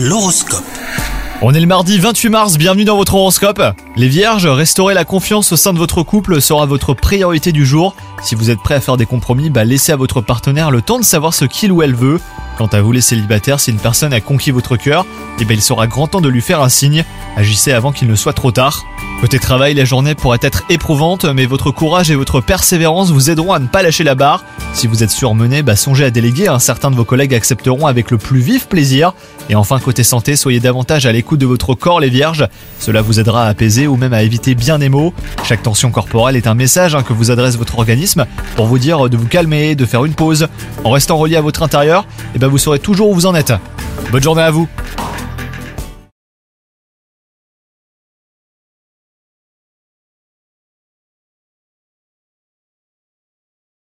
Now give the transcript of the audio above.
L'horoscope. On est le mardi 28 mars, bienvenue dans votre horoscope. Les vierges, restaurer la confiance au sein de votre couple sera votre priorité du jour. Si vous êtes prêt à faire des compromis, bah laissez à votre partenaire le temps de savoir ce qu'il ou elle veut. Quant à vous les célibataires, si une personne a conquis votre cœur, eh ben il sera grand temps de lui faire un signe. Agissez avant qu'il ne soit trop tard. Côté travail, la journée pourrait être éprouvante, mais votre courage et votre persévérance vous aideront à ne pas lâcher la barre. Si vous êtes surmené, bah songez à déléguer, hein. certains de vos collègues accepteront avec le plus vif plaisir. Et enfin, côté santé, soyez davantage à l'écoute de votre corps, les vierges. Cela vous aidera à apaiser ou même à éviter bien des maux. Chaque tension corporelle est un message hein, que vous adresse votre organisme pour vous dire de vous calmer, de faire une pause. En restant relié à votre intérieur, eh ben vous saurez toujours où vous en êtes. Bonne journée à vous